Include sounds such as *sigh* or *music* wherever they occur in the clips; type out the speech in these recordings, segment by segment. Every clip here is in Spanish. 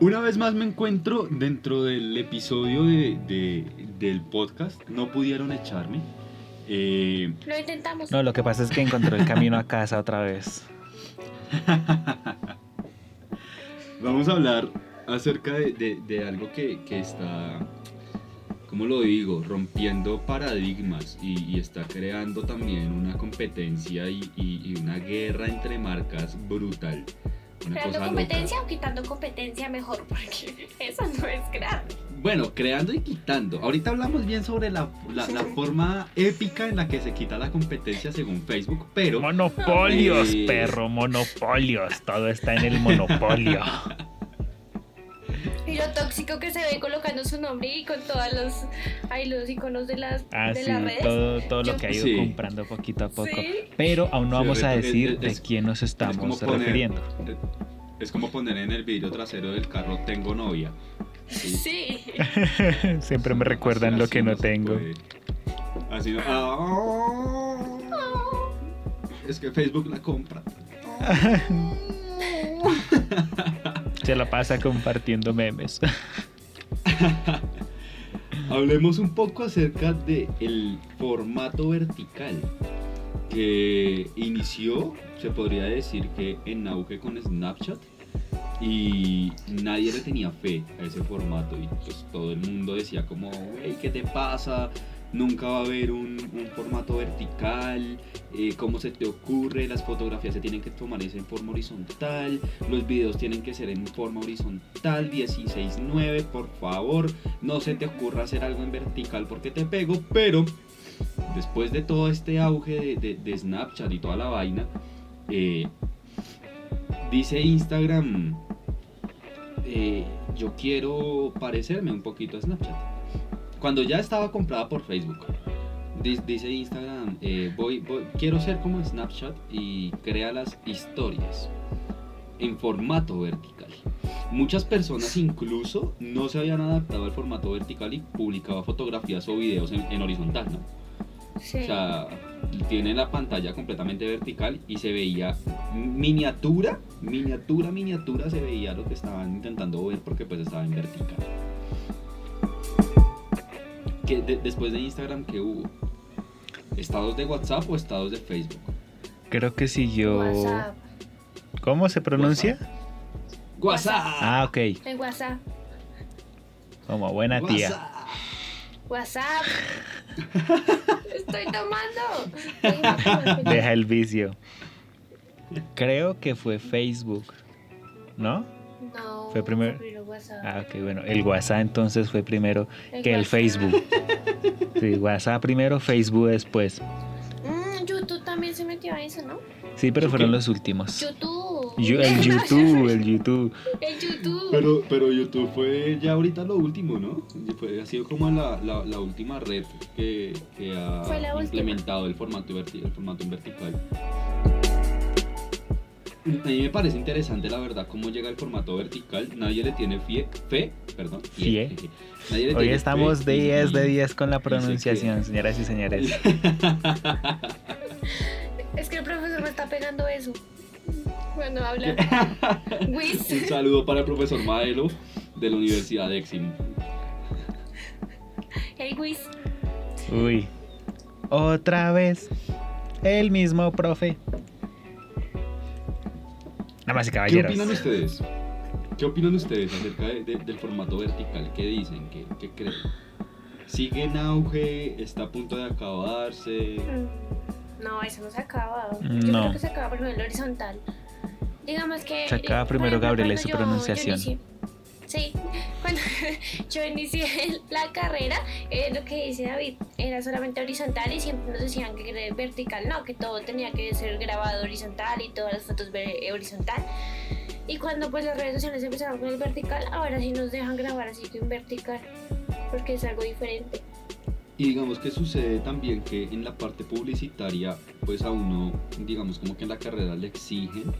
Una vez más me encuentro dentro del episodio de, del podcast. No pudieron echarme. Eh, lo intentamos. No, lo que pasa es que encontró el camino a casa otra vez. *laughs* Vamos a hablar acerca de, algo que, está, ¿cómo lo digo? Rompiendo paradigmas y, está creando también una competencia y, una guerra entre marcas brutal. ¿Creando competencia o quitando competencia mejor? Porque *laughs* eso no es crear. Bueno, creando y quitando. Ahorita hablamos bien sobre la, forma épica en la que se quita la competencia según Facebook, pero... Monopolios, eh, perro, monopolios. Todo está en el monopolio. *laughs* Lo tóxico que se ve colocando su nombre y con todos los, ahí los iconos de las, ah, de las redes. Todo, todo lo que ha ido comprando poquito a poco. Pero aún no vamos a decir de quién nos estamos refiriendo. Es como poner en el vidrio trasero del carro tengo novia. Sí. *laughs* Siempre me recuerdan lo que no tengo. Así no. Ah. es que Facebook la compra. *laughs* *laughs* Se la pasa compartiendo memes. *laughs* Hablemos un poco acerca del el formato vertical que inició, se podría decir que en auge con Snapchat y nadie le tenía fe a ese formato y pues todo el mundo decía como, hey, ¿qué te pasa? Nunca va a haber un, formato vertical, eh, ¿cómo se te ocurre? Las fotografías se tienen que tomar en forma horizontal, los videos tienen que ser en forma horizontal, 16.9, por favor, no se te ocurra hacer algo en vertical porque te pego, pero después de todo este auge de, Snapchat y toda la vaina, eh, dice Instagram, eh, yo quiero parecerme un poquito a Snapchat. Cuando ya estaba comprada por Facebook, dice Instagram, eh, voy, quiero ser como Snapchat y crea las historias en formato vertical. Muchas personas incluso no se habían adaptado al formato vertical y publicaba fotografías o videos en, horizontal, ¿no? O sea, tiene la pantalla completamente vertical y se veía miniatura, miniatura, miniatura, se veía lo que estaban intentando ver porque pues estaba en vertical. Que después de Instagram, ¿qué hubo? ¿Estados de WhatsApp o estados de Facebook? Creo que siguió... WhatsApp. ¿Cómo se pronuncia? WhatsApp. Ah, ok. En WhatsApp. Como buena tía. WhatsApp. *laughs* Estoy tomando. *laughs* Deja el vicio. Creo que fue Facebook, ¿no? No. Fue primero. Ah, ok, bueno. El WhatsApp entonces fue primero que el Facebook. *laughs* Sí, WhatsApp primero, Facebook después. Mm, YouTube también se metió a eso, ¿no? Sí, pero fueron los últimos. YouTube. el *laughs* YouTube, el YouTube. El YouTube. Pero, pero YouTube fue ya ahorita lo último, ¿no? ha sido como la, la, última red que, que ha implementado el formato, el formato en vertical. A mí me parece interesante, la verdad, cómo llega el formato vertical. Nadie le tiene fe, perdón. Fie. Hoy estamos de 10 de 10 con la pronunciación, señoras y señores. *laughs* es que el profesor me está pegando eso. Cuando habla. *laughs* Un saludo para el profesor Maelo de la Universidad de Exim. Hey, Wiz. Uy. Otra vez. El mismo profe. Nada más ¿Qué opinan ustedes? ¿Qué opinan ustedes acerca del formato vertical? ¿Qué dicen? ¿Qué, creen? ¿Sigue en auge? ¿Está a punto de acabarse? Mm, no, eso no se ha acabado. Yo creo que se acaba primero el horizontal. Digamos que. Se acaba primero Gabriela y su pronunciación. Sí, cuando *laughs* yo inicié *laughs* la carrera, eh, lo que dice David era solamente horizontal y siempre nos decían que era vertical, no, que todo tenía que ser grabado horizontal y todas las fotos eh, horizontal. Y cuando pues las redes sociales empezaron con el vertical, ahora sí nos dejan grabar así que en vertical, porque es algo diferente. Y digamos que sucede también que en la parte publicitaria, pues a uno, digamos como que en la carrera le exigen,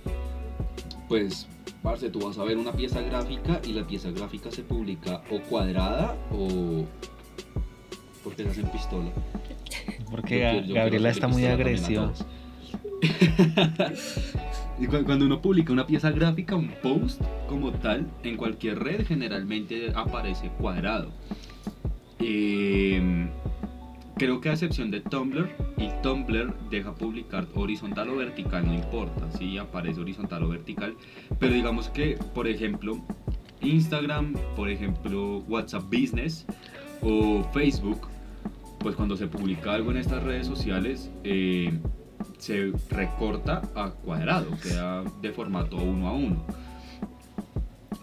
pues parce, tú vas a ver una pieza gráfica y la pieza gráfica se publica o cuadrada o porque se hacen pistola. Porque Gabriela está muy agresiva. *laughs* Y cuando uno publica una pieza gráfica, un post como tal, en cualquier red generalmente aparece cuadrado. Eh, creo que a excepción de Tumblr, y Tumblr deja publicar horizontal o vertical, no importa si aparece horizontal o vertical, pero digamos que, por ejemplo, Instagram, por ejemplo, WhatsApp Business o Facebook, pues cuando se publica algo en estas redes sociales, eh, se recorta a cuadrado, queda de formato uno a uno.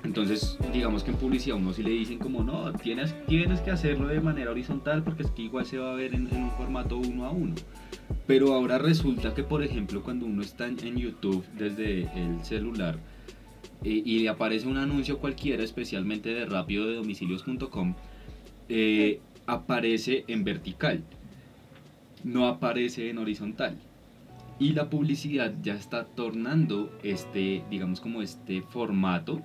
Entonces, digamos que en publicidad uno sí le dicen como, no, tienes, tienes que hacerlo de manera horizontal porque es que igual se va a ver en, un formato uno a uno. Pero ahora resulta que, por ejemplo, cuando uno está en, en YouTube desde el celular eh, y le aparece un anuncio cualquiera, especialmente de rápido de domicilios.com, eh, aparece en vertical, no aparece en horizontal. Y la publicidad ya está tornando este, digamos como este formato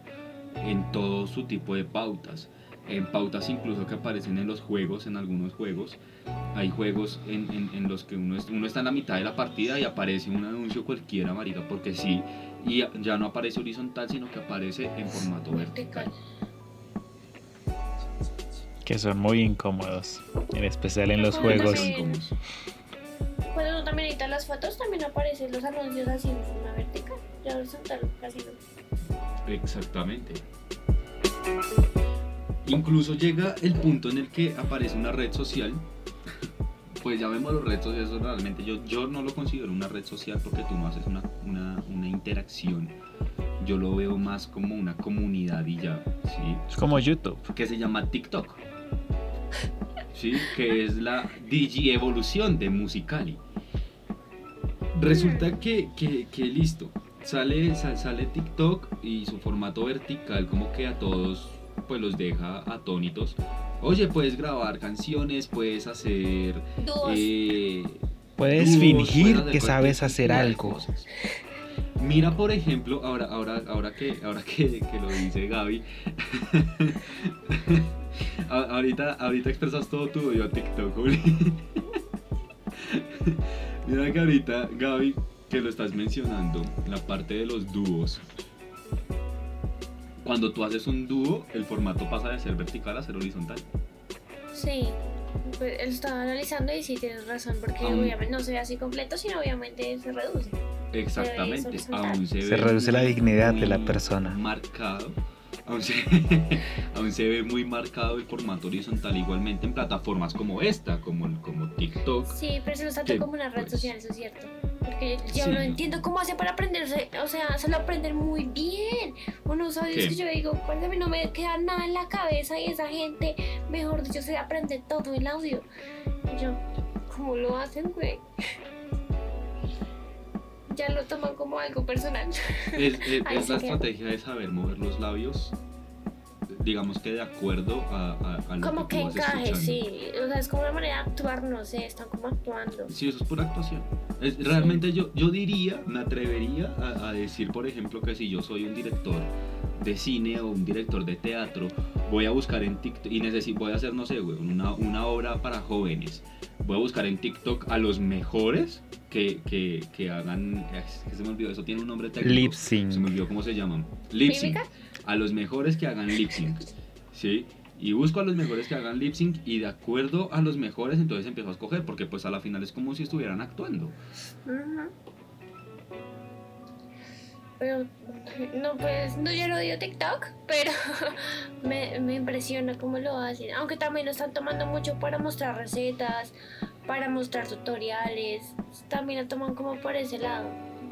en todo su tipo de pautas. En pautas incluso que aparecen en los juegos, en algunos juegos. Hay juegos en, en- en los que uno, es- uno está en la mitad de la partida y aparece un anuncio cualquiera, marica, porque sí. Y ya no aparece horizontal, sino que aparece en formato vertical. Que son muy incómodos, en especial en los juegos. Incómodos. Cuando uno también edita las fotos, también aparecen los anuncios así en forma vertical. Ya horizontal casi no. Exactamente. Incluso llega el punto en el que aparece una red social. Pues llamémoslo red social, eso realmente yo, yo no lo considero una red social porque tú no haces una, una, una interacción. Yo lo veo más como una comunidad y ya, ¿sí? Es como YouTube. Que se llama TikTok. ¿Sí? Que es la digi evolución de Musicali. Resulta que, que, que listo. Sale, sa- sale TikTok y su formato vertical como que a todos pues los deja atónitos. Oye, puedes grabar canciones, puedes hacer... Eh, Puedes dúos, fingir puedes que sabes hacer algo. cosas. Mira, por ejemplo, ahora, ahora, ahora que, ahora que, que lo dice Gaby, *laughs* ahorita, ahorita expresas todo tu odio a TikTok. *laughs* Mira que ahorita, Gaby, que lo estás mencionando, la parte de los dúos. Cuando tú haces un dúo, el formato pasa de ser vertical a ser horizontal. Sí. Pues, él estaba analizando y sí tienes razón, porque Aún- obviamente no se ve así completo, sino obviamente se reduce. Exactamente. horizontal. Aún se, Se ve reduce la dignidad de la persona. Marcado. Aún se, *laughs* aún se ve muy marcado el formato horizontal igualmente en plataformas como esta, como, como TikTok. Sí, pero eso no es tanto Que, como una red pues, social, eso es cierto. Porque yo sí, no entiendo cómo hace para aprenderse, o sea, se lo aprenden muy bien. Unos audios que yo digo, mí no me queda nada en la cabeza y esa gente, mejor dicho, se aprende todo el audio. Y yo, ¿cómo lo hacen, güey? Ya lo toman como algo personal. Es, es- *laughs* es la queda. estrategia de saber mover los labios, digamos que de acuerdo a, a, a lo Como que que tú vas encaje, escuchando. sí. O sea, es como una manera de actuar, no sé, están como actuando. Sí, eso es pura actuación. Es- realmente yo, yo diría, me atrevería a, a decir, por ejemplo, que si yo soy un director de cine o un director de teatro, voy a buscar en TikTok y necesito, voy a hacer, no sé, güey, una, una obra para jóvenes. Voy a buscar en TikTok a los mejores que, que, que hagan, es que se me olvidó, eso tiene un nombre técnico. Lip Se me sync. olvidó cómo se llaman. Lip sync. A los mejores que hagan lip sync. ¿Sí? Y busco a los mejores que hagan lip sync y de acuerdo a los mejores entonces empiezo a escoger porque pues a la final es como si estuvieran actuando. Ujú. Pero, no, pues, no, yo no odio TikTok, pero *laughs* me, me impresiona cómo lo hacen. Aunque también lo están tomando mucho para mostrar recetas, para mostrar tutoriales. También lo toman como por ese lado.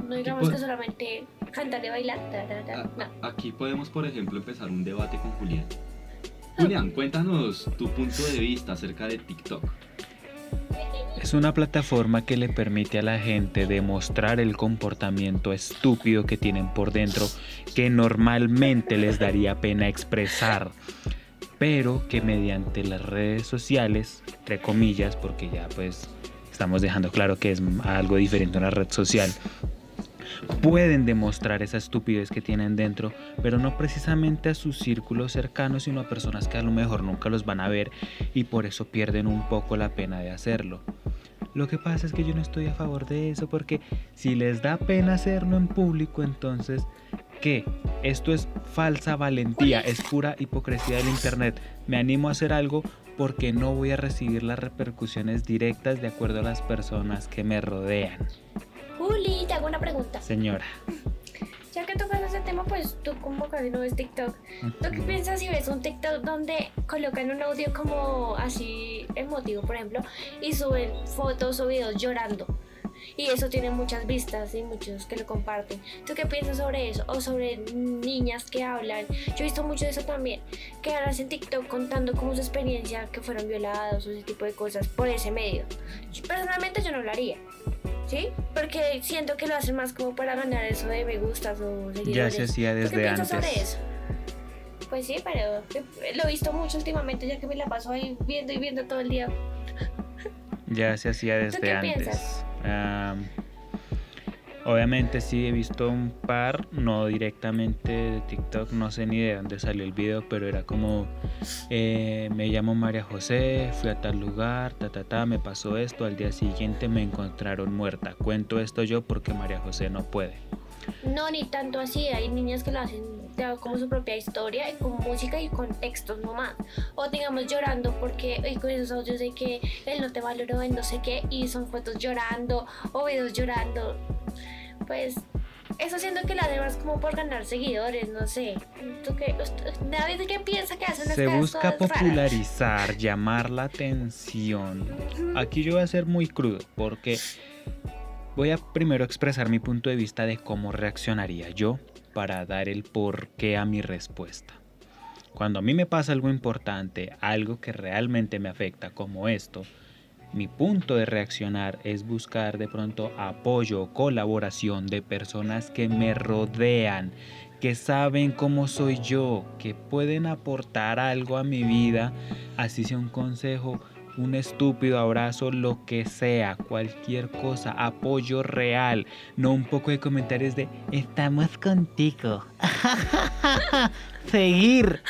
No digamos pues- que solamente cantar y bailar. no. Aquí podemos por ejemplo empezar un debate con Julián. Julián, cuéntanos tu punto de vista acerca de TikTok. Es una plataforma que le permite a la gente demostrar el comportamiento estúpido que tienen por dentro que normalmente les daría pena expresar, pero que mediante las redes sociales, entre comillas, porque ya pues estamos dejando claro que es algo diferente a una red social, pueden demostrar esa estupidez que tienen dentro, pero no precisamente a sus círculos cercanos, sino a personas que a lo mejor nunca los van a ver y por eso pierden un poco la pena de hacerlo. Lo que pasa es que yo no estoy a favor de eso porque si les da pena hacerlo en público, entonces, ¿qué? Esto es falsa valentía, es pura hipocresía del Internet. Me animo a hacer algo porque no voy a recibir las repercusiones directas de acuerdo a las personas que me rodean. Una pregunta. Señora. Ya que tocas ese tema, pues tú como casi no ves TikTok. ¿Tú qué piensas si ves un TikTok donde colocan un audio como así emotivo, por ejemplo, y suben fotos o videos llorando? Y eso tiene muchas vistas y muchos que lo comparten. ¿Tú qué piensas sobre eso? O sobre niñas que hablan. Yo he visto mucho de eso también. Que hablan en TikTok contando como su experiencia que fueron violados o ese tipo de cosas por ese medio. Personalmente yo no lo haría. ¿Sí? Porque siento que lo hacen más como para ganar eso de me gustas o seguidores. Ya se hacía ¿Tú desde qué piensas antes. sobre eso? Pues sí, pero lo he visto mucho últimamente ya que me la paso ahí viendo y viendo todo el día. Ya se hacía desde qué antes. piensas? Obviamente sí he visto un par, no directamente de TikTok, no sé ni de dónde salió el video, pero era como eh, me llamo María José, fui a tal lugar, ta ta ta, me pasó esto, al día siguiente me encontraron muerta. Cuento esto yo porque María José no puede. No, ni tanto así. Hay niñas que lo hacen como su propia historia, y con música y con textos nomás. O digamos llorando porque y con esos audios de que él no te valoró en no sé qué y son fotos llorando o videos llorando. Pues eso siento que lo hacen más como por ganar seguidores, no sé. ¿Tú qué, usted- David, ¿qué piensa que hacen unas Se busca raras? popularizar, llamar la atención. Aquí yo voy a ser muy crudo porque voy a primero expresar mi punto de vista de cómo reaccionaría yo para dar el porqué a mi respuesta. Cuando a mí me pasa algo importante, algo que realmente me afecta como esto, mi punto de reaccionar es buscar de pronto apoyo colaboración de personas que me rodean, que saben cómo soy yo, que pueden aportar algo a mi vida, así sea un consejo, un estúpido abrazo, lo que sea, cualquier cosa, apoyo real, no un poco de comentarios de estamos contigo. *laughs* Seguir.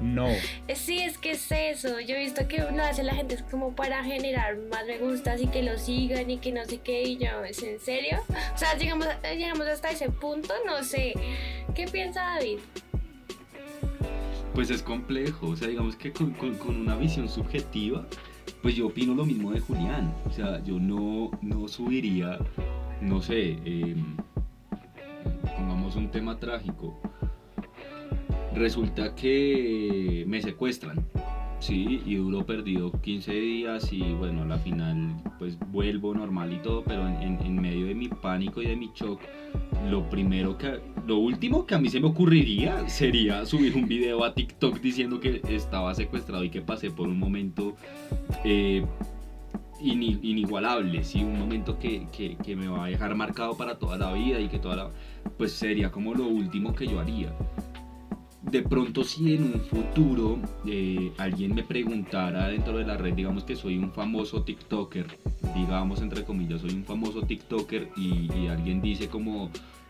No, Eh, Sí, es que es eso. Yo he visto que lo hace la gente es como para generar más me gustas y que lo sigan y que no sé qué. Y yo, ¿es en serio? O sea, llegamos, llegamos hasta ese punto, no sé. ¿Qué piensa David? Pues es complejo, o sea, digamos que con, una visión subjetiva, pues yo opino lo mismo de Julián. O sea, yo no, no subiría, no sé, em, pongamos un tema trágico. Resulta que me secuestran, sí, y duro perdido 15 días y bueno, a la final pues vuelvo normal y todo, pero en, en- en medio de mi pánico y de mi shock, lo primero que, lo último que a mí se me ocurriría sería subir un video a TikTok diciendo que estaba secuestrado y que pasé por un momento eh, ini- inigualable, ¿sí? un momento que, que- que me va a dejar marcado para toda la vida y que toda la, pues sería como lo último que yo haría. De pronto si en un futuro eh, alguien me preguntara dentro de la red, digamos que soy un famoso TikToker, digamos entre comillas, soy un famoso TikToker y, alguien dice como,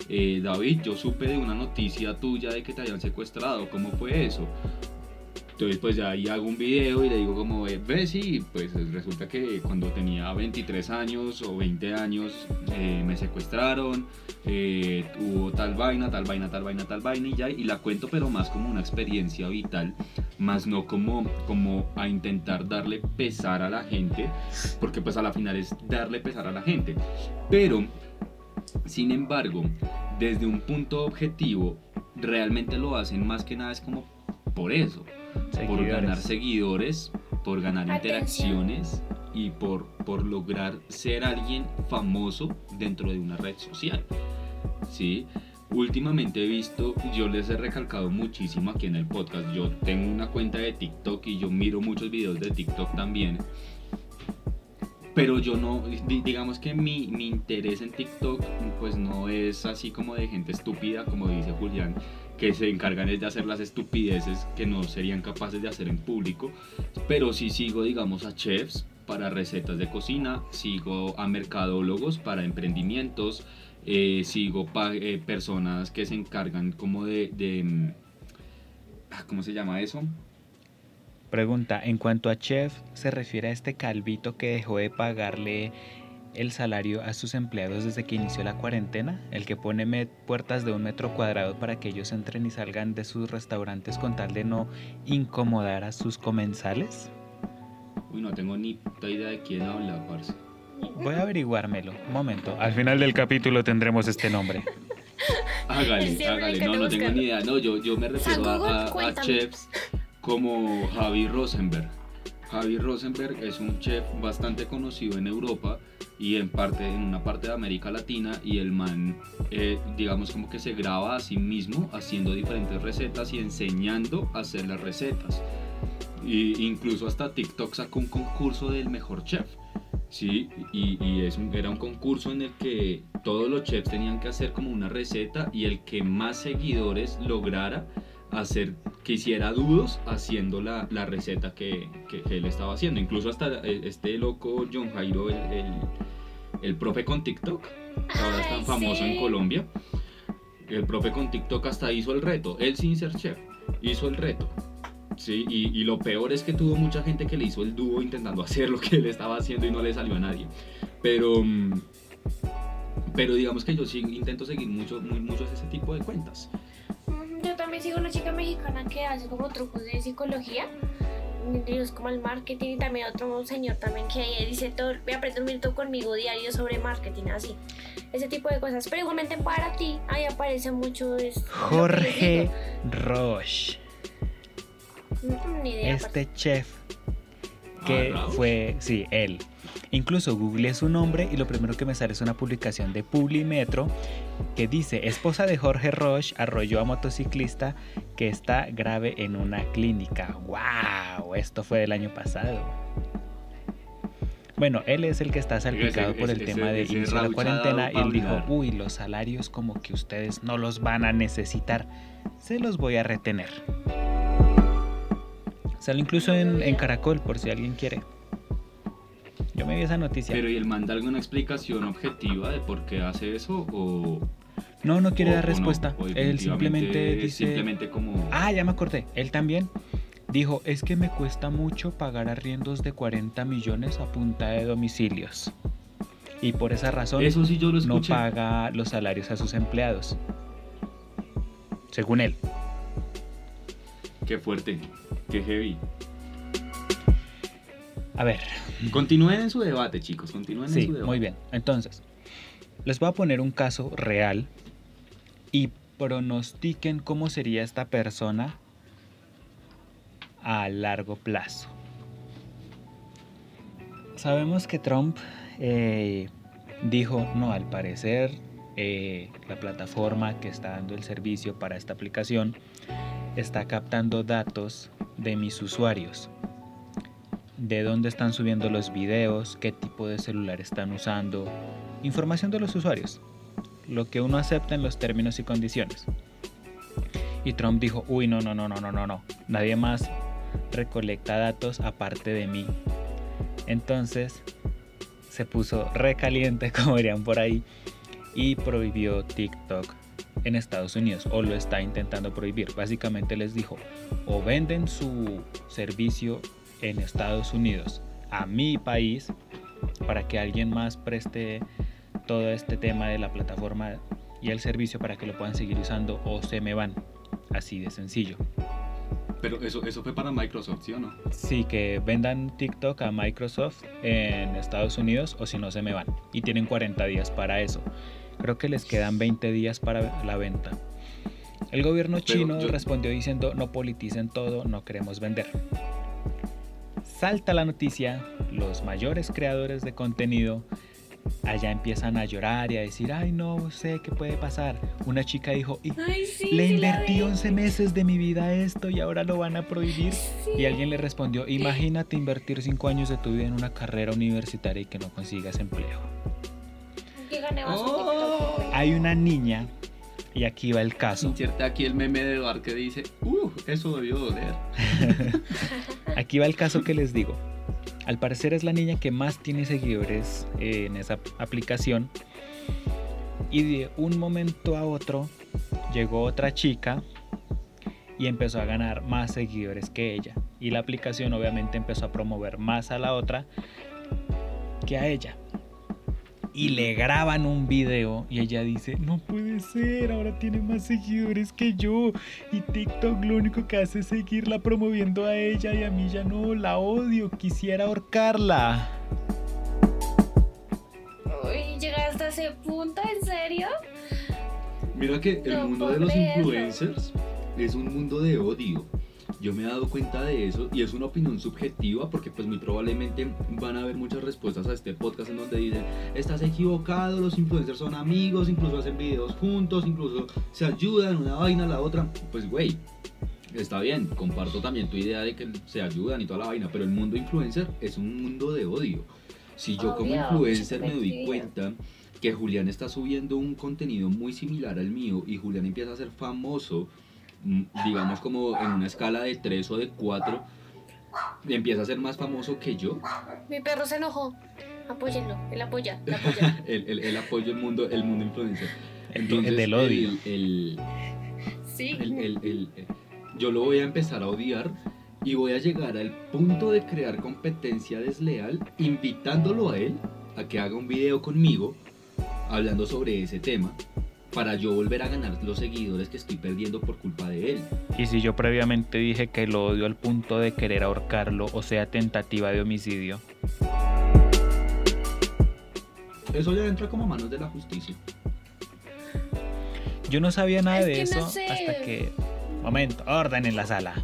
eh, David, yo supe de una noticia tuya de que te habían secuestrado, ¿cómo fue eso? Entonces pues ya ahí hago un video y le digo como, eh, ves, sí, pues resulta que cuando tenía 23 años o 20 años eh, me secuestraron, eh, hubo tal vaina, tal vaina, tal vaina, tal vaina y ya, y la cuento pero más como una experiencia vital, más no como, como a intentar darle pesar a la gente, porque pues a la final es darle pesar a la gente. Pero, sin embargo, desde un punto objetivo, realmente lo hacen más que nada es como por eso, por ganar seguidores. por ganar Atención. interacciones y por, por lograr ser alguien famoso dentro de una red social. ¿sí? Últimamente he visto, yo les he recalcado muchísimo aquí en el podcast, yo tengo una cuenta de TikTok y yo miro muchos videos de TikTok también. Pero yo no, di- digamos que mi, mi interés en TikTok pues no es así como de gente estúpida, como dice Julián, que se encargan es de hacer las estupideces que no serían capaces de hacer en público, pero sí sigo, digamos, a chefs para recetas de cocina, sigo a mercadólogos para emprendimientos, eh, sigo eh, personas que se encargan como de, de, mm, ah, ¿cómo se llama eso? Pregunta, en cuanto a chef, ¿se refiere a este calvito que dejó de pagarle el salario a sus empleados desde que inició la cuarentena? ¿El que pone puertas de un metro cuadrado para que ellos entren y salgan de sus restaurantes con tal de no incomodar a sus comensales? Uy, no tengo ni idea de quién habla, parce. Voy a averiguármelo. Un momento. Al final del capítulo tendremos este nombre. Hágale, hágale. No, no tengo ni idea. No, yo, yo me refiero a, a chefs como Javi Rosenberg. Javi Rosenberg es un chef bastante conocido en Europa y en parte en una parte de América Latina y el man eh, digamos como que se graba a sí mismo haciendo diferentes recetas y enseñando a hacer las recetas. Y incluso hasta TikTok sacó un concurso del mejor chef sí y, era un concurso en el que todos los chefs tenían que hacer como una receta y el que más seguidores lograra hacer que hiciera dudos haciendo la, la receta que, que, él estaba haciendo. Incluso hasta este loco John Jairo, el, el, profe con TikTok, ahora es tan famoso en Colombia. El profe con TikTok hasta hizo el reto, él sin ser chef, hizo el reto. Sí, y, y, lo peor es que tuvo mucha gente que le hizo el dúo intentando *laughs* hacer lo que él estaba haciendo y no le salió a nadie. Pero, mm, pero digamos que yo sí intento seguir mucho, muy, muchos ese tipo de cuentas yo también sigo una chica mexicana que hace como trucos de psicología. Dios, como el marketing y también otro señor también que dice todo, voy a aprender un minuto conmigo diario sobre marketing, así. Ese tipo de cosas. Pero igualmente para ti, ahí aparece mucho es, Jorge Roche. este chef que ah, fue, sí, él. Incluso googleé su nombre y lo primero que me sale es una publicación de Publimetro que dice, esposa de Jorge Roche arrolló a motociclista que está grave en una clínica. ¡Wow! Esto fue del año pasado. Bueno, él es el que está salpicado por el tema de inicio de la cuarentena y él dijo, uy, los salarios como que ustedes no los van a necesitar, se los voy a retener. Sale incluso en, Caracol, por si alguien quiere. Yo me vi esa noticia. Pero ¿y el manda alguna explicación objetiva de por qué hace eso? ¿O.? No, no quiere dar respuesta. Él simplemente dice. Simplemente como. Ah, ya me acordé. Él también dijo: Es que me cuesta mucho pagar arriendos de 40 millones a punta de domicilios. Y por esa razón Eso sí yo lo no paga los salarios a sus empleados. Según él. Qué fuerte. Qué heavy. A ver. Continúen en su debate, chicos. Continúen en su debate. Muy bien. Entonces, les voy a poner un caso real y pronostiquen cómo sería esta persona a largo plazo. Sabemos que Trump eh, dijo, no, al parecer eh, la plataforma que está dando el servicio para esta aplicación está captando datos de mis usuarios. De dónde están subiendo los videos, qué tipo de celular están usando, información de los usuarios, lo que uno acepta en los términos y condiciones. Y Trump dijo, uy, no, no, no, no, no, no, no, nadie más recolecta datos aparte de mí. Entonces se puso recaliente, *laughs* como dirían por ahí, y prohibió TikTok en Estados Unidos o lo está intentando prohibir. Básicamente les dijo, o venden su servicio en Estados Unidos a mi país para que alguien más preste todo este tema de la plataforma y el servicio para que lo puedan seguir usando o se me van. Así de sencillo. Pero eso, eso fue para Microsoft, ¿sí o no? Sí, que vendan TikTok a Microsoft en Estados Unidos o si no se me van. Y tienen 40 días para eso. Creo que les quedan 20 días para la venta. El gobierno chino respondió diciendo no politicen todo, no queremos vender. Salta la noticia, los mayores creadores de contenido allá empiezan a llorar y a decir, ay no sé qué puede pasar. Una chica dijo, le invertí 11 meses de mi vida a esto y ahora lo van a prohibir. Y alguien le respondió, imagínate invertir 5 años de tu vida en una carrera universitaria y que no consigas empleo. Oh. Hay una niña, y aquí va el caso. Inserte aquí el meme de Eduard que dice, uh, eso debió doler. *laughs* aquí va el caso que les digo. Al parecer es la niña que más tiene seguidores eh, en esa aplicación. Y de un momento a otro llegó otra chica y empezó a ganar más seguidores que ella. Y la aplicación obviamente empezó a promover más a la otra que a ella. Y le graban un video y ella dice, no puede ser, ahora tiene más seguidores que yo. Y TikTok lo único que hace es seguirla promoviendo a ella y a mí ya no, la odio, quisiera ahorcarla. Uy, ¿llegaste a ese punto? ¿En serio? Mira que el No mundo de los creerlo. influencers es un mundo de odio. Yo me he dado cuenta de eso y es una opinión subjetiva porque pues muy probablemente van a haber muchas respuestas a este podcast en donde dicen estás equivocado, los influencers son amigos, incluso hacen videos juntos, incluso se ayudan una vaina a la otra. Pues güey, está bien, comparto también tu idea de que se ayudan y toda la vaina, pero el mundo influencer es un mundo de odio. Si yo como influencer me doy cuenta que Julián está subiendo un contenido muy similar al mío y Julián empieza a ser famoso, digamos como en una escala de 3 o de 4, empieza a ser más famoso que yo, Mi perro se enojó. Apóyenlo, él apoya, él apoya. *laughs* el, el, el apoyo el mundo, el mundo influencer. El, el del odio. el- el- Sí. el- el- el- el- yo lo voy a empezar a odiar y voy a llegar al punto de crear competencia desleal invitándolo a él a que haga un video conmigo hablando sobre ese tema para yo volver a ganar los seguidores que estoy perdiendo por culpa de él. Y si yo previamente dije que lo odio al punto de querer ahorcarlo, o sea, tentativa de homicidio. Eso ya entra como a manos de la justicia. Yo no sabía nada Es de eso no sé. hasta que... Momento, orden en la sala.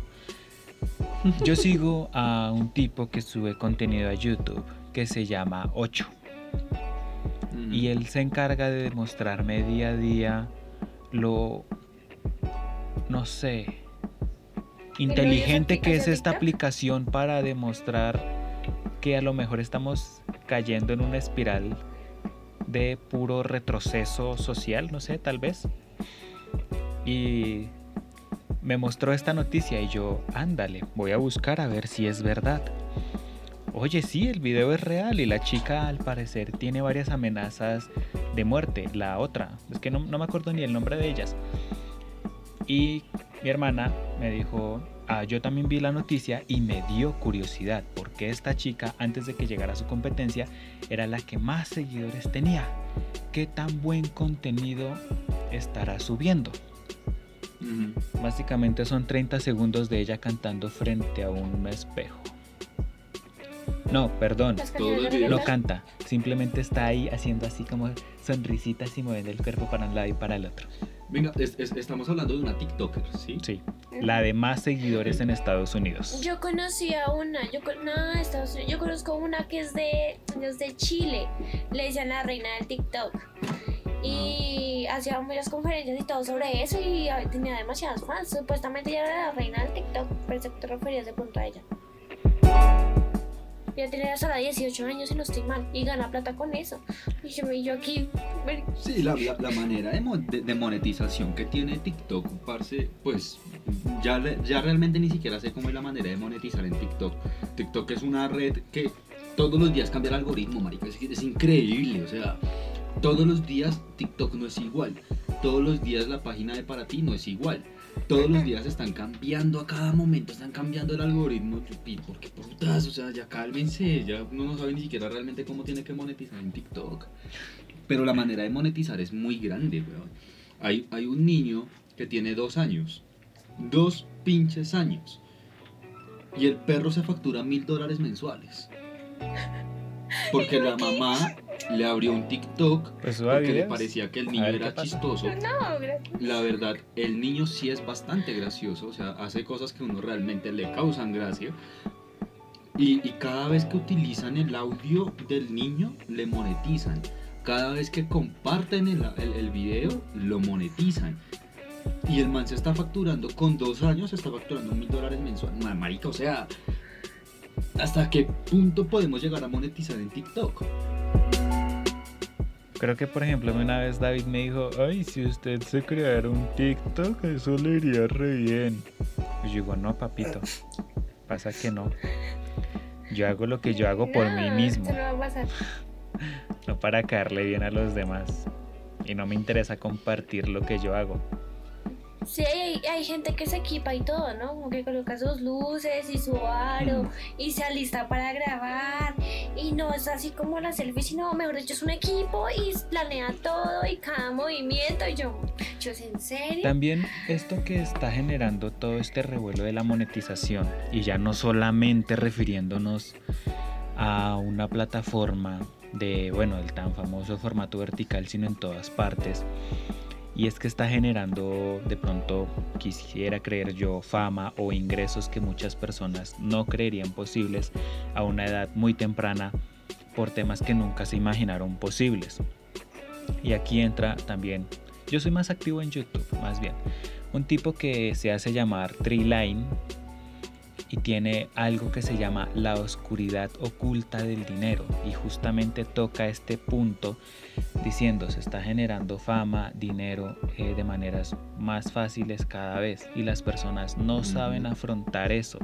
Yo sigo a un tipo que sube contenido a YouTube que se llama 8. Y él se encarga de demostrarme día a día lo... No sé... Inteligente que es esta aplicación para demostrar que a lo mejor estamos cayendo en una espiral de puro retroceso social, no sé, tal vez. Y me mostró esta noticia y yo, ándale, voy a buscar a ver si es verdad. Oye, sí, el video es real y la chica al parecer tiene varias amenazas de muerte. La otra, es que no, no me acuerdo ni el nombre de ellas. Y mi hermana me dijo, ah, yo también vi la noticia y me dio curiosidad porque esta chica antes de que llegara a su competencia era la que más seguidores tenía. ¿Qué tan buen contenido estará subiendo? Básicamente son 30 segundos de ella cantando frente a un espejo. No, perdón, no canta, simplemente está ahí haciendo así como sonrisitas y moviendo el cuerpo para un lado y para el otro. Venga, es- es- estamos hablando de una TikToker, ¿sí? Sí, la de más seguidores en Estados Unidos. Yo conocí a una, yo, no, Estados Unidos, yo conozco una que es de, es de Chile, le decían la reina del TikTok. Y hacía muchas conferencias y todo sobre eso y ah, tenía demasiados fans. Supuestamente ella era la reina del TikTok, pero te referías de pronto a ella. Ella tiene hasta 18 años y no estoy mal, y gana plata con eso. Y yo, y yo aquí, Sí, la, la- manera de, de- monetización que tiene TikTok, parce, pues ya, ya realmente ni siquiera sé cómo es la manera de monetizar en TikTok. TikTok es una red que todos los días cambia el algoritmo, marica, es, es increíble, o sea, todos los días TikTok no es igual, todos los días la página de para ti no es igual. Todos los días están cambiando a cada momento, están cambiando el algoritmo. Y ¿Por qué putas? O sea, ya cálmense, ya uno no sabe ni siquiera realmente cómo tiene que monetizar en TikTok. Pero la manera de monetizar es muy grande, weón. Hay, hay un niño que tiene dos años. Dos pinches años. Y el perro se factura mil dólares mensuales. Porque la mamá le abrió un TikTok Pues porque le parecía que el niño era chistoso. no, gracias. La verdad, el niño sí es bastante gracioso, o sea, hace cosas que a uno realmente le causan gracia. Y, y cada vez que utilizan el audio del niño, le monetizan. Cada vez que comparten el, el, el video, lo monetizan. Y el man se está facturando, con dos años, se está facturando mil dólares mensuales. Ma- Marica, o sea, ¿hasta qué punto podemos llegar a monetizar en TikTok? Creo que por ejemplo una vez David me dijo, ay, si usted se creara un TikTok, eso le iría re bien. Y yo digo, no, papito, pasa que no. Yo hago lo que yo hago por mí mismo, no va a pasar. *laughs* no para caerle bien a los demás. Y no me interesa compartir lo que yo hago. Sí, hay, hay gente que se equipa y todo, ¿no? Como que coloca sus luces y su aro Mm. y se alista para grabar. Y no es así como la selfie, sino mejor dicho, es un equipo y planea todo y cada movimiento. Y yo, yo, ¿es en serio? También esto que está generando todo este revuelo de la monetización, y ya no solamente refiriéndonos a una plataforma de, bueno, el tan famoso formato vertical, sino en todas partes. Y es que está generando, de pronto, quisiera creer yo, fama o ingresos que muchas personas no creerían posibles a una edad muy temprana por temas que nunca se imaginaron posibles. Y aquí entra también, yo soy más activo en YouTube, más bien, un tipo que se hace llamar Treeline y tiene algo que se llama la oscuridad oculta del dinero y justamente toca este punto diciendo se está generando fama, dinero eh, de maneras más fáciles cada vez y las personas no saben afrontar eso.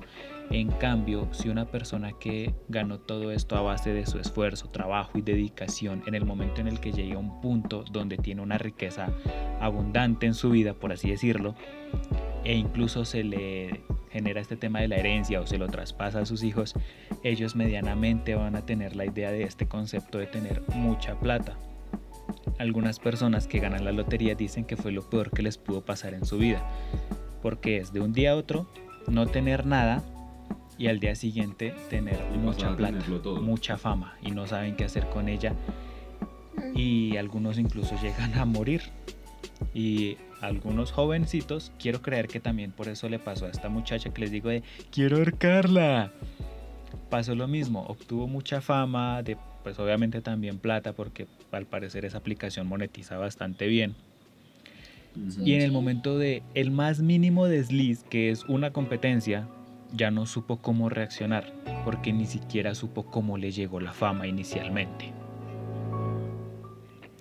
En cambio, si una persona que ganó todo esto a base de su esfuerzo, trabajo y dedicación, en el momento en el que llegue a un punto donde tiene una riqueza abundante en su vida, por así decirlo, e incluso se le genera este tema de la herencia o se lo traspasa a sus hijos, ellos medianamente van a tener la idea de este concepto de tener mucha plata. Algunas personas que ganan la lotería dicen que fue lo peor que les pudo pasar en su vida, porque es de un día a otro no tener nada y al día siguiente tener Y mucha plata, mucha fama y no saben qué hacer con ella Mm. y algunos incluso llegan a morir. Y algunos jovencitos, quiero creer que también por eso le pasó a esta muchacha que les digo de quiero ahorcarla. Pasó lo mismo, obtuvo mucha fama, de pues obviamente también plata porque al parecer esa aplicación monetiza bastante bien. Y en el momento de el más mínimo desliz, que es una competencia, ya no supo cómo reaccionar, porque ni siquiera supo cómo le llegó la fama inicialmente.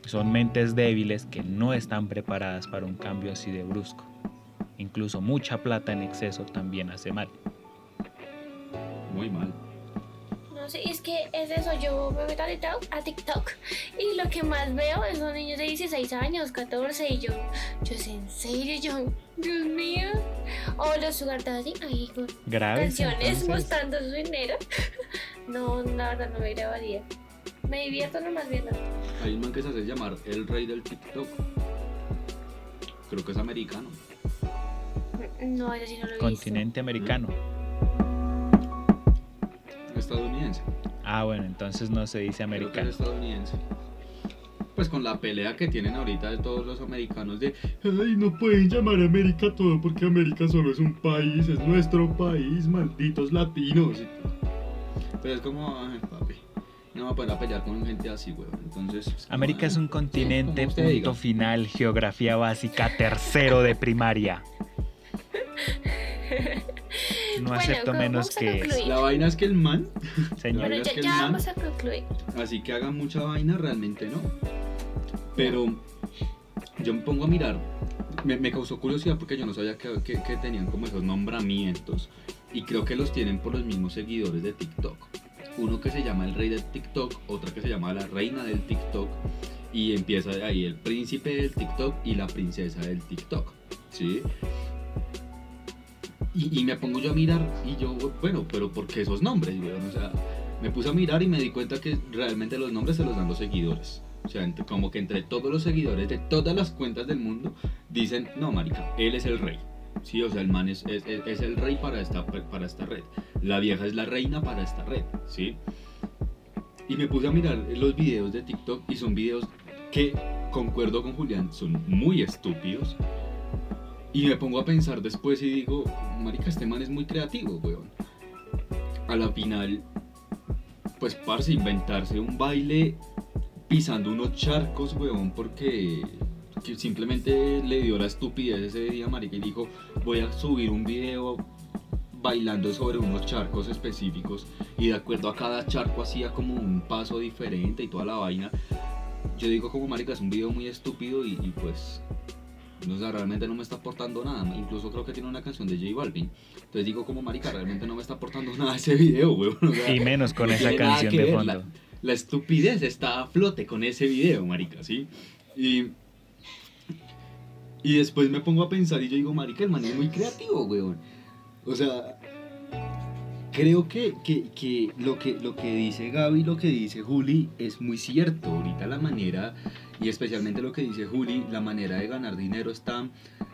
Son mentes débiles que no están preparadas para un cambio así de brusco. Incluso mucha plata en exceso también hace mal. Muy mal. No sé, es que es eso, yo me meto a TikTok, a TikTok y lo que más veo es son niños de 16 años, 14 y yo, yo es en serio, yo, Dios mío. O los sugar daddy, ahí con Graves. canciones entonces. mostrando su dinero. *laughs* No, la verdad no me grabaría. Me divierto nomás viendo. Hay un man que se hace llamar el rey del TikTok. Creo que es americano. No, eso sí no lo he Continente americano. Estadounidense. Ah, bueno, entonces no se dice Creo que americano. es estadounidense. Pues con la pelea que tienen ahorita de todos los americanos de Ay, no pueden llamar a América todo porque América solo es un país, es nuestro país, malditos latinos. Pero es como, ay, no va a poder pelear con gente así, weón. Entonces. América es un continente, punto diga. final, geografía básica, tercero de primaria. No Bueno, acepto ¿cómo menos a que eso, La vaina es que el man, señor. Bueno, es ya, que man- vamos a concluir. así que haga mucha vaina, realmente no. Pero yo me pongo a mirar, me, me causó curiosidad porque yo no sabía que, que- que tenían como esos nombramientos y creo que los tienen por los mismos seguidores de TikTok. Uno que se llama el rey del TikTok, otra que se llama la reina del TikTok y empieza ahí el príncipe del TikTok y la princesa del TikTok. ¿Sí? Y, me pongo yo a mirar y yo, bueno, pero ¿por qué esos nombres? O sea, me puse a mirar y me di cuenta que realmente los nombres se los dan los seguidores. O sea, como que entre todos los seguidores de todas las cuentas del mundo dicen, no, marica, él es el rey. Sí, o sea, el man es, es- el rey para esta, para esta red. La vieja es la reina para esta red, ¿sí? Y me puse a mirar los videos de TikTok y son videos que, concuerdo con Julián, son muy estúpidos. Y me pongo a pensar después y digo, marica, este man es muy creativo, weón. A la final, pues, parce, inventarse un baile pisando unos charcos, weón, porque que simplemente le dio la estupidez ese día, marica, y dijo, voy a subir un video bailando sobre unos charcos específicos y de acuerdo a cada charco hacía como un paso diferente y toda la vaina. Yo digo como marica es un video muy estúpido y, y pues o sea, realmente no me está aportando nada. Incluso creo que tiene una canción de J Balvin. Entonces digo como marica realmente no me está aportando *laughs* nada ese video, weón. O sea, Y menos con no esa canción de ver, fondo. La, la estupidez está a flote con ese video, marica, ¿sí? Y, Y después me pongo a pensar y yo digo, marica, el man es muy creativo, weón. O sea, creo que, que, que, lo que lo que dice Gaby, lo que dice Juli es muy cierto. Ahorita la manera, y especialmente lo que dice Juli, la manera de ganar dinero está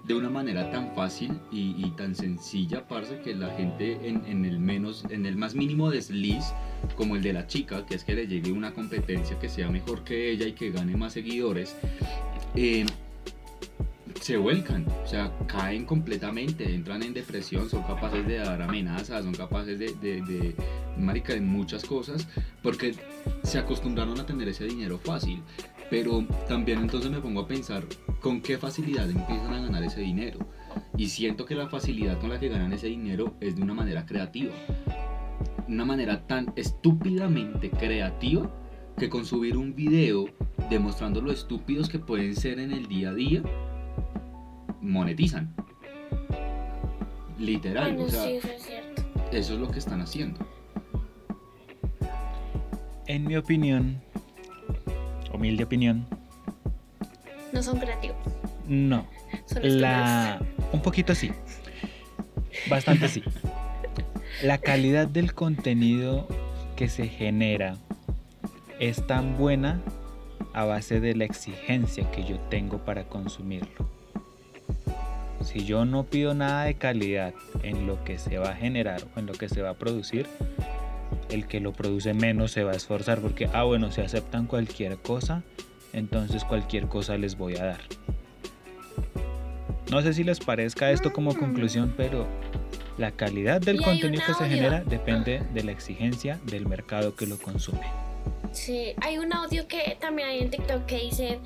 de una manera tan fácil y, tan sencilla, parce, que la gente en, en, el menos, en el más mínimo desliz, como el de la chica, que es que le llegue una competencia que sea mejor que ella y que gane más seguidores, eh, se vuelcan, o sea, caen completamente, entran en depresión, son capaces de dar amenazas, son capaces de, de, de, marica, de muchas cosas, porque se acostumbraron a tener ese dinero fácil. Pero también entonces me pongo a pensar con qué facilidad empiezan a ganar ese dinero. Y siento que la facilidad con la que ganan ese dinero es de una manera creativa. Una manera tan estúpidamente creativa que con subir un video demostrando lo estúpidos que pueden ser en el día a día, monetizan. Literal, Bueno, o sea, sí, eso es cierto. eso es lo que están haciendo. En mi opinión, humilde opinión, No son creativos. no. Son La... Un poquito sí. Bastante sí. La calidad del contenido que se genera es tan buena a base de la exigencia que yo tengo para consumirlo. Si yo no pido nada de calidad en lo que se va a generar o en lo que se va a producir, el que lo produce menos se va a esforzar porque, ah, bueno, si aceptan cualquier cosa, entonces cualquier cosa les voy a dar. No sé si les parezca esto como conclusión, pero la calidad del contenido que se genera depende de la exigencia del mercado que lo consume. Sí, hay un audio que también hay en TikTok que dice,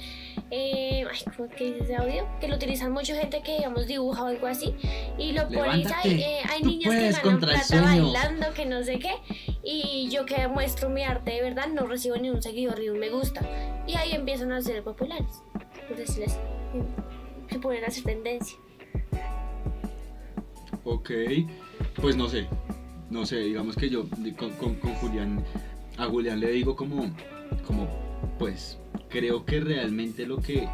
eh, ay, ¿cómo que dice ese audio? Que lo utilizan mucha gente que, digamos, dibuja o algo así. Y lo ponen, hay, eh, hay niñas que ganan plata bailando, que no sé qué. Y yo que muestro mi arte de verdad, no recibo ni un seguidor ni un me gusta. Y ahí empiezan a ser populares, por decirlo así. Se ponen a hacer tendencia. Ok, pues no sé, no sé, digamos que yo con, con- con Julián, a Julián le digo como, como, pues creo que realmente lo que,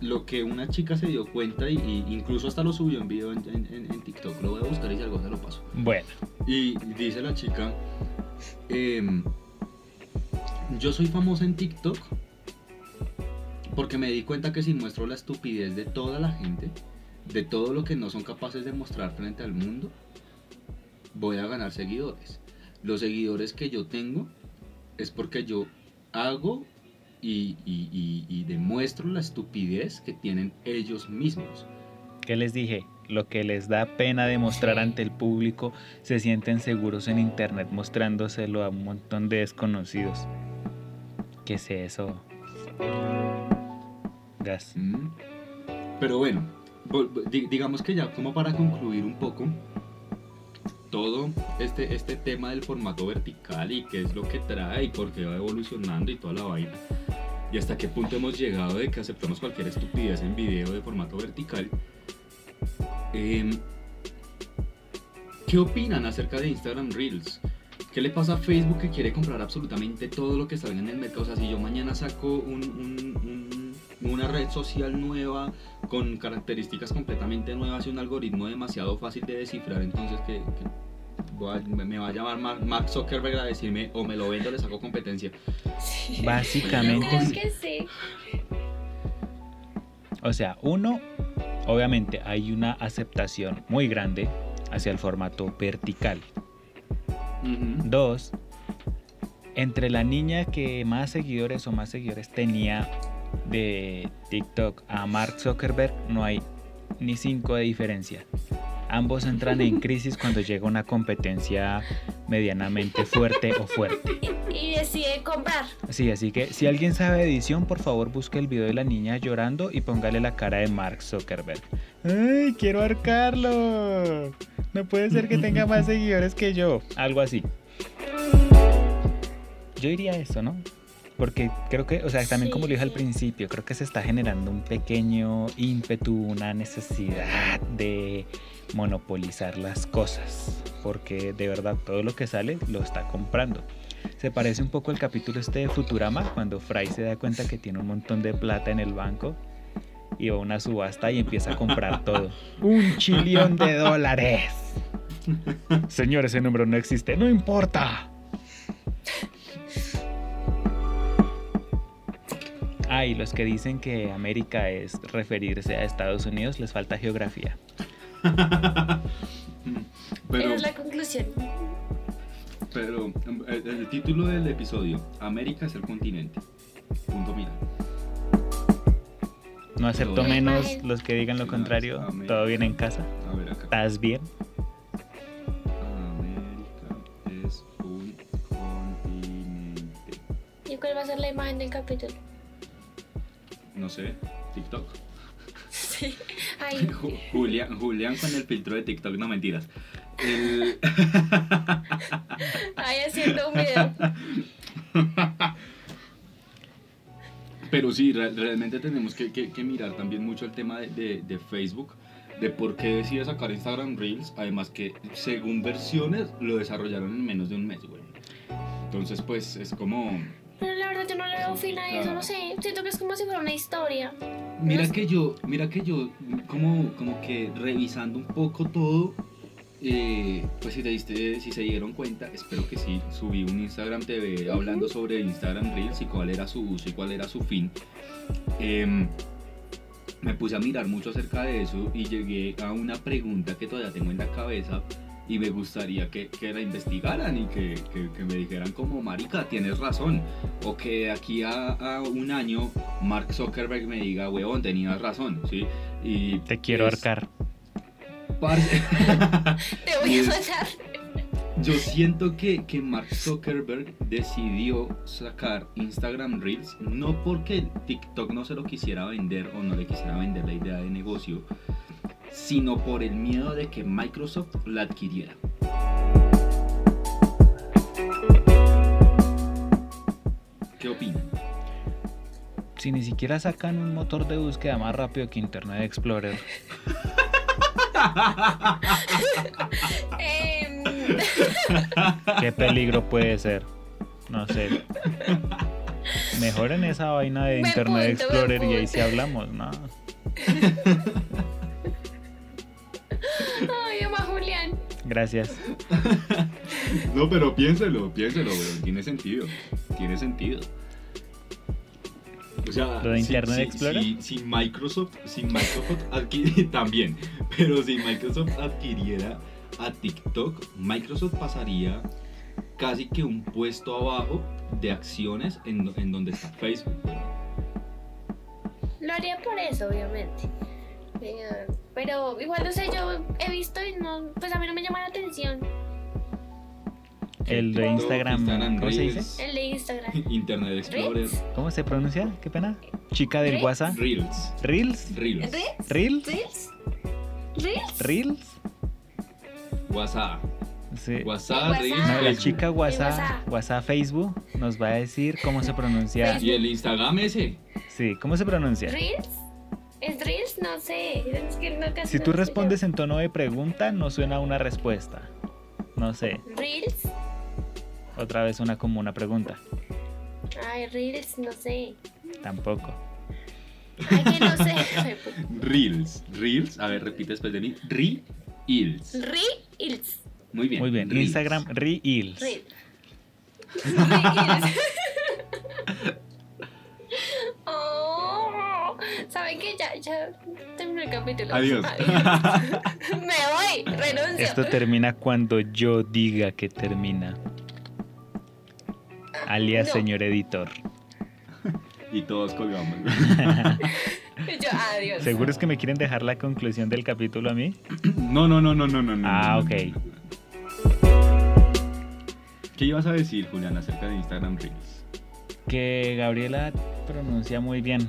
lo que una chica se dio cuenta y, y incluso hasta lo subió en video en, en- en- en TikTok, lo voy a buscar y si algo se lo paso. Bueno, Y dice la chica, em, yo soy famosa en TikTok porque me di cuenta que si muestro la estupidez de toda la gente, de todo lo que no son capaces de mostrar frente al mundo, voy a ganar seguidores. Los seguidores que yo tengo es porque yo hago y, y- y- y demuestro la estupidez que tienen ellos mismos. ¿qué les dije? Lo que les da pena demostrar ante el público, se sienten seguros en internet mostrándoselo a un montón de desconocidos. ¿Qué es eso? Gas. Mm. Pero bueno, digamos que ya como para concluir un poco todo este, este tema del formato vertical y qué es lo que trae y por qué va evolucionando y toda la vaina. Y hasta qué punto hemos llegado de que aceptamos cualquier estupidez en video de formato vertical. Em, ¿Qué opinan acerca de Instagram Reels? ¿Qué le pasa a Facebook que quiere comprar absolutamente todo lo que salga en el mercado? O sea, si yo mañana saco un- una red social nueva con características completamente nuevas y un algoritmo demasiado fácil de descifrar, entonces que, me me va a llamar Mark, Zuckerberg a decirme o me lo vendo o le saco competencia. Yo Básicamente, creo sí. que sí. O sea, uno, obviamente hay una aceptación muy grande hacia el formato vertical. Dos, entre la niña que más seguidores o más seguidores tenía de TikTok a Mark Zuckerberg no hay ni cinco de diferencia. Ambos entran en crisis cuando llega una competencia medianamente fuerte o fuerte. Y decide comprar. Sí, así que si alguien sabe de edición, por favor busque el video de la niña llorando y póngale la cara de Mark Zuckerberg. ¡Ay, quiero arcarlo! No puede ser que tenga más seguidores que yo. Algo así. Yo diría eso, ¿no? Porque creo que, o sea, también como lo dije al principio, creo que se está generando un pequeño ímpetu, una necesidad de monopolizar las cosas. Porque de verdad todo lo que sale lo está comprando. Se parece un poco al capítulo este de Futurama, cuando Fry se da cuenta que tiene un montón de plata en el banco y va a una subasta y empieza a comprar *laughs* todo. Un chillón de dólares. *laughs* Señor, ese número no existe. No importa. Ah, y los que dicen que América es referirse a Estados Unidos, les falta geografía. *laughs* Esa es la conclusión. Pero el, el título del episodio, América es el continente. Punto final. No acepto Todo menos los que digan lo contrario. América. ¿Todo bien en casa? A ver acá. ¿Estás bien? América es un continente. ¿Y cuál va a ser la imagen del capítulo? No sé, TikTok. Sí. *laughs* Ay, Ju- Julián, Julián con el filtro de TikTok, no mentiras. El- *laughs* ay, haciendo un video. *laughs* Pero sí, re- realmente tenemos que, que- que mirar también mucho el tema de, de- de Facebook, de por qué decide sacar Instagram Reels, además que según versiones lo desarrollaron en menos de un mes, güey. Entonces, pues es como... Pero la verdad yo no le veo fin a eso, no sé. Siento que es como si fuera una historia. Mira No que yo, mira que yo, como, como que revisando un poco todo, eh, pues si te diste, si se dieron cuenta, espero que sí, subí un Instagram TV hablando sobre Instagram Reels y cuál era su uso y cuál era su fin. Em, me puse a mirar mucho acerca de eso y llegué a una pregunta que todavía tengo en la cabeza y me gustaría que, que la investigaran y que, que- que me dijeran como, marica, tienes razón. O que aquí a, a un año Mark Zuckerberg me diga, huevón, tenías razón, ¿sí? Y Te quiero es- ahorcar. parce- *laughs* Te voy a es- matar. Yo siento que, que Mark Zuckerberg decidió sacar Instagram Reels no porque TikTok no se lo quisiera vender o no le quisiera vender la idea de negocio, sino por el miedo de que Microsoft la adquiriera. ¿Qué opinan? Si ni siquiera sacan un motor de búsqueda más rápido que Internet Explorer. Em, ¿Qué peligro puede ser? No sé. Mejoren esa vaina de Internet Explorer y ahí sí hablamos, ¿no? *laughs* Gracias. *laughs* No, pero piénselo, piénselo, weón. Tiene sentido. Tiene sentido. O sea, ¿Lo de si- Internet si- Explorer? Si, si Microsoft, si Microsoft adquiriera *laughs* también, pero si Microsoft adquiriera a TikTok, Microsoft pasaría casi que un puesto abajo de acciones en, en donde está Facebook. Lo haría por eso, obviamente. Pero igual, no sé, yo he visto y no, pues a mí no me llama la atención. El de Instagram, ¿cómo se dice? El de Instagram. *laughs* Internet Explorer, ¿Reels? ¿Cómo se pronuncia? ¿Qué pena? Chica del ¿Reels? WhatsApp. Reels, Reels. Reels, ¿Reels? Reels. ¿Reels? ¿Reels? Reels. WhatsApp, Sí. WhatsApp, WhatsApp. Reels, No, la chica WhatsApp, WhatsApp. WhatsApp Facebook nos va a decir cómo se pronuncia. Facebook. Y el Instagram ese. Sí, ¿cómo se pronuncia? ¿Reels? ¿Es Reels? No sé. Es que no, casi Si no tú respondes en tono de pregunta, no suena una respuesta. No sé. ¿Reels? otra vez suena como una pregunta. Ay, Reels, no sé. Tampoco. Ay, que no sé. *laughs* Reels, Reels, a ver, repite después de mí. Reels. Reels. Muy bien. Muy bien, Reels. Instagram Reels. Reels. Reels. *laughs* ¿Saben qué? Ya, ya terminó el capítulo. Adiós. *laughs* Me voy, renuncio. Esto termina cuando yo diga que termina. Alias No. señor editor. Y todos colgamos. *laughs* Yo, adiós. ¿Seguro es que me quieren dejar la conclusión del capítulo a mí? *clears throat* No, no, no, no, no, no. Ah, no, ok. ¿Qué ibas a decir, Julián, acerca de Instagram Reels? Que Gabriela pronuncia muy bien.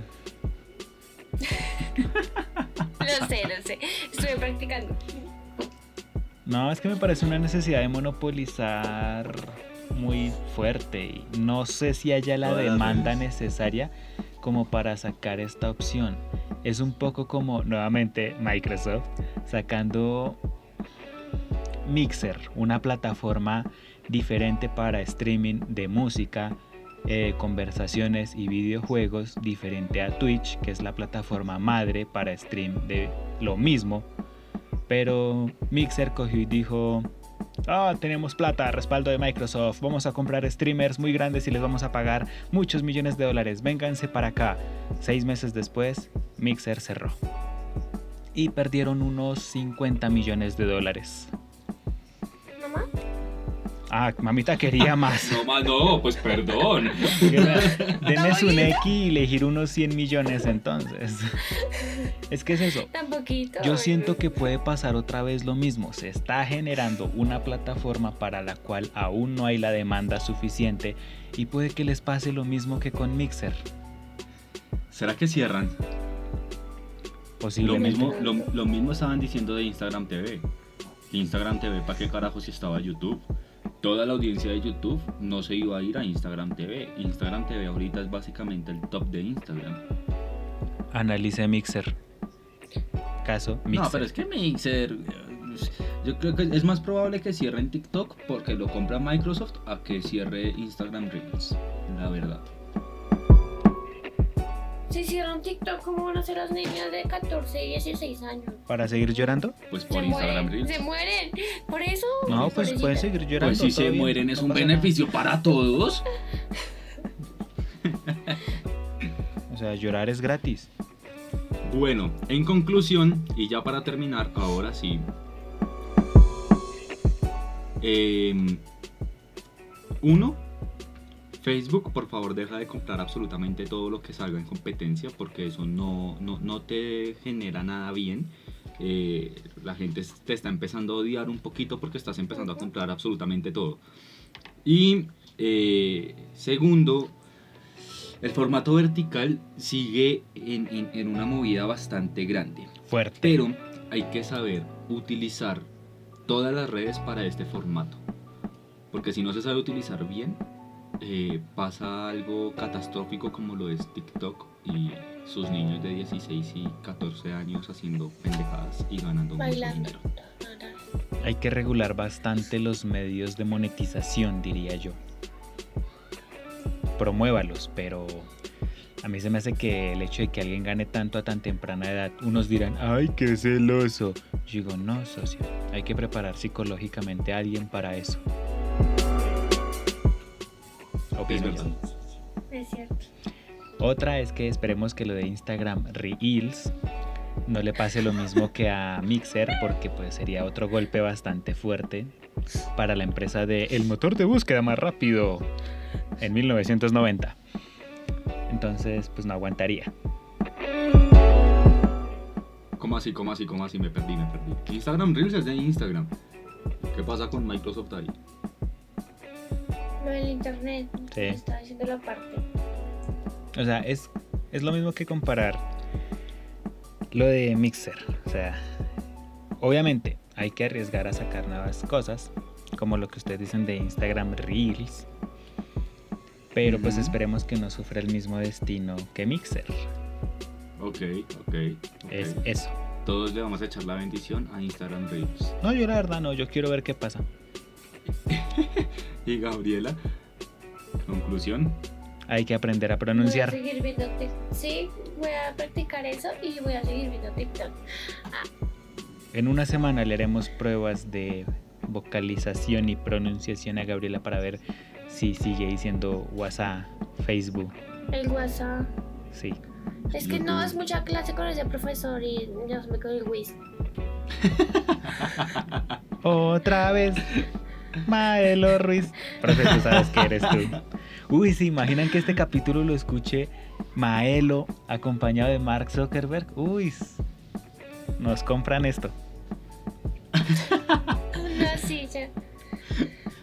*laughs* Lo sé, lo sé. Estuve practicando. No, es que me parece una necesidad de monopolizar muy fuerte y no sé si haya la demanda necesaria como para sacar esta opción. Es un poco como nuevamente Microsoft sacando Mixer, una plataforma diferente para streaming de música eh, conversaciones y videojuegos diferente a Twitch, que es la plataforma madre para stream de lo mismo. Pero Mixer cogió y dijo, ah, tenemos plata, respaldo de Microsoft, vamos a comprar streamers muy grandes y les vamos a pagar muchos millones de dólares, vénganse para acá. Seis meses después, Mixer cerró. Y perdieron unos 50 millones de dólares. Ah, mamita quería más. No más, no, pues perdón. Deme su X y elegir unos 100 millones entonces. Es que es eso. Tan poquito. Yo siento que puede pasar otra vez lo mismo. Se está generando una plataforma para la cual aún no hay la demanda suficiente y puede que les pase lo mismo que con Mixer. ¿Será que cierran? Lo Posiblemente. mismo, lo, lo mismo estaban diciendo de Instagram TV. Instagram TV, ¿para qué carajo si estaba YouTube? Toda la audiencia de YouTube no se iba a ir a Instagram TV. Instagram TV ahorita es básicamente el top de Instagram. Analice Mixer. Caso Mixer. No, pero es que Mixer. eh, Yo creo que es más probable que cierren TikTok porque lo compra Microsoft a que cierre Instagram Reels. La verdad. Si hicieron TikTok, ¿cómo van a ser las niñas de 14 y 16 años? ¿Para seguir llorando? Pues por se Instagram mueren, Reels. se mueren. Por eso. No, pues pobrecita. pueden seguir llorando. Pues si se bien, mueren es no un beneficio para todos. O sea, llorar es gratis. Bueno, en conclusión, y ya para terminar, ahora sí. Em, uno, Facebook, por favor, deja de comprar absolutamente todo lo que salga en competencia, porque eso no, no, no te genera nada bien. Eh, la gente te está empezando a odiar un poquito porque estás empezando a comprar absolutamente todo. Y eh, segundo, el formato vertical sigue en, en- en una movida bastante grande, Fuerte. pero hay que saber utilizar todas las redes para este formato. Porque si no se sabe utilizar bien, eh, pasa algo catastrófico como lo es TikTok y sus niños de 16 y 14 años haciendo pendejadas y ganando mucho Bailando. dinero. Hay que regular bastante los medios de monetización, diría yo. Promuévalos, pero a mí se me hace que el hecho de que alguien gane tanto a tan temprana edad, unos dirán, ay, qué celoso. Yo digo, no, socio, hay que preparar psicológicamente a alguien para eso. Es Opino yo. Es cierto. Otra es que esperemos que lo de Instagram Reels no le pase lo mismo que a Mixer porque pues sería otro golpe bastante fuerte para la empresa de el motor de búsqueda más rápido en 1990. Entonces pues no aguantaría. ¿Cómo así, cómo así, cómo así? Me perdí, me perdí. Instagram Reels es de Instagram. ¿Qué pasa con Microsoft ahí? Lo del internet. Sí. me Estaba diciendo la parte. O sea, es, es lo mismo que comparar lo de Mixer. O sea, obviamente hay que arriesgar a sacar nuevas cosas, como lo que ustedes dicen de Instagram Reels. Pero pues esperemos que no sufra el mismo destino que Mixer. Ok, ok. ok. Es eso. Todos le vamos a echar la bendición a Instagram Reels. No, yo la verdad no, yo quiero ver qué pasa. *laughs* Y Gabriela, conclusión. Hay que aprender a Voy a pronunciar. seguir viendo TikTok. Sí, voy a practicar eso y voy a seguir viendo TikTok. En una semana le haremos pruebas de vocalización y pronunciación a Gabriela para ver si sigue diciendo WhatsApp, Facebook. El WhatsApp. Sí. Es que no es mucha clase con ese profesor y ya se me quedó el whiz. *laughs* Otra vez. Maelo Ruiz. Profe, tú sabes que eres tú. Uy, ¿se imaginan que este capítulo lo escuche Maelo acompañado de Mark Zuckerberg? Uy, nos compran esto. Sí, ya.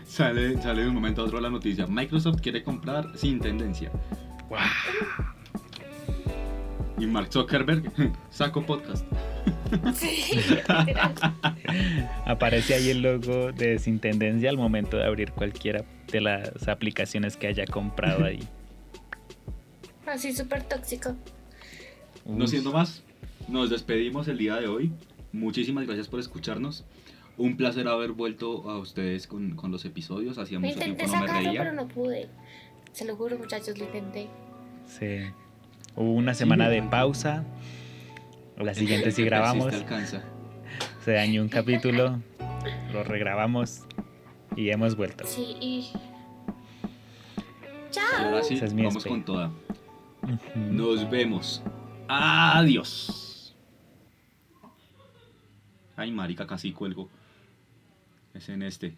Sale, sale de un momento a otro la noticia. Microsoft quiere comprar sin tendencia. Y Mark Zuckerberg *laughs* saco podcast. Sí, literal. *laughs* Aparece ahí el logo de Desintendencia al momento de abrir cualquiera de las aplicaciones que haya comprado ahí. *laughs* Así súper tóxico. No siendo más, nos despedimos el día de hoy. Muchísimas gracias por escucharnos. Un placer haber vuelto a ustedes con, con los episodios. Hacía Me mucho tiempo intenté no me sacarlo, reía. pero no pude. Se lo juro, muchachos, lo intenté. Sí. Hubo una semana de pausa. La siguiente sí *laughs* grabamos. Se dañó un capítulo. Lo regrabamos. Y hemos vuelto. Sí, y. Y ¡Chao! ahora sí, es vamos espe. con toda. Nos vemos. Adiós. Ay, marica, casi cuelgo. Es en este.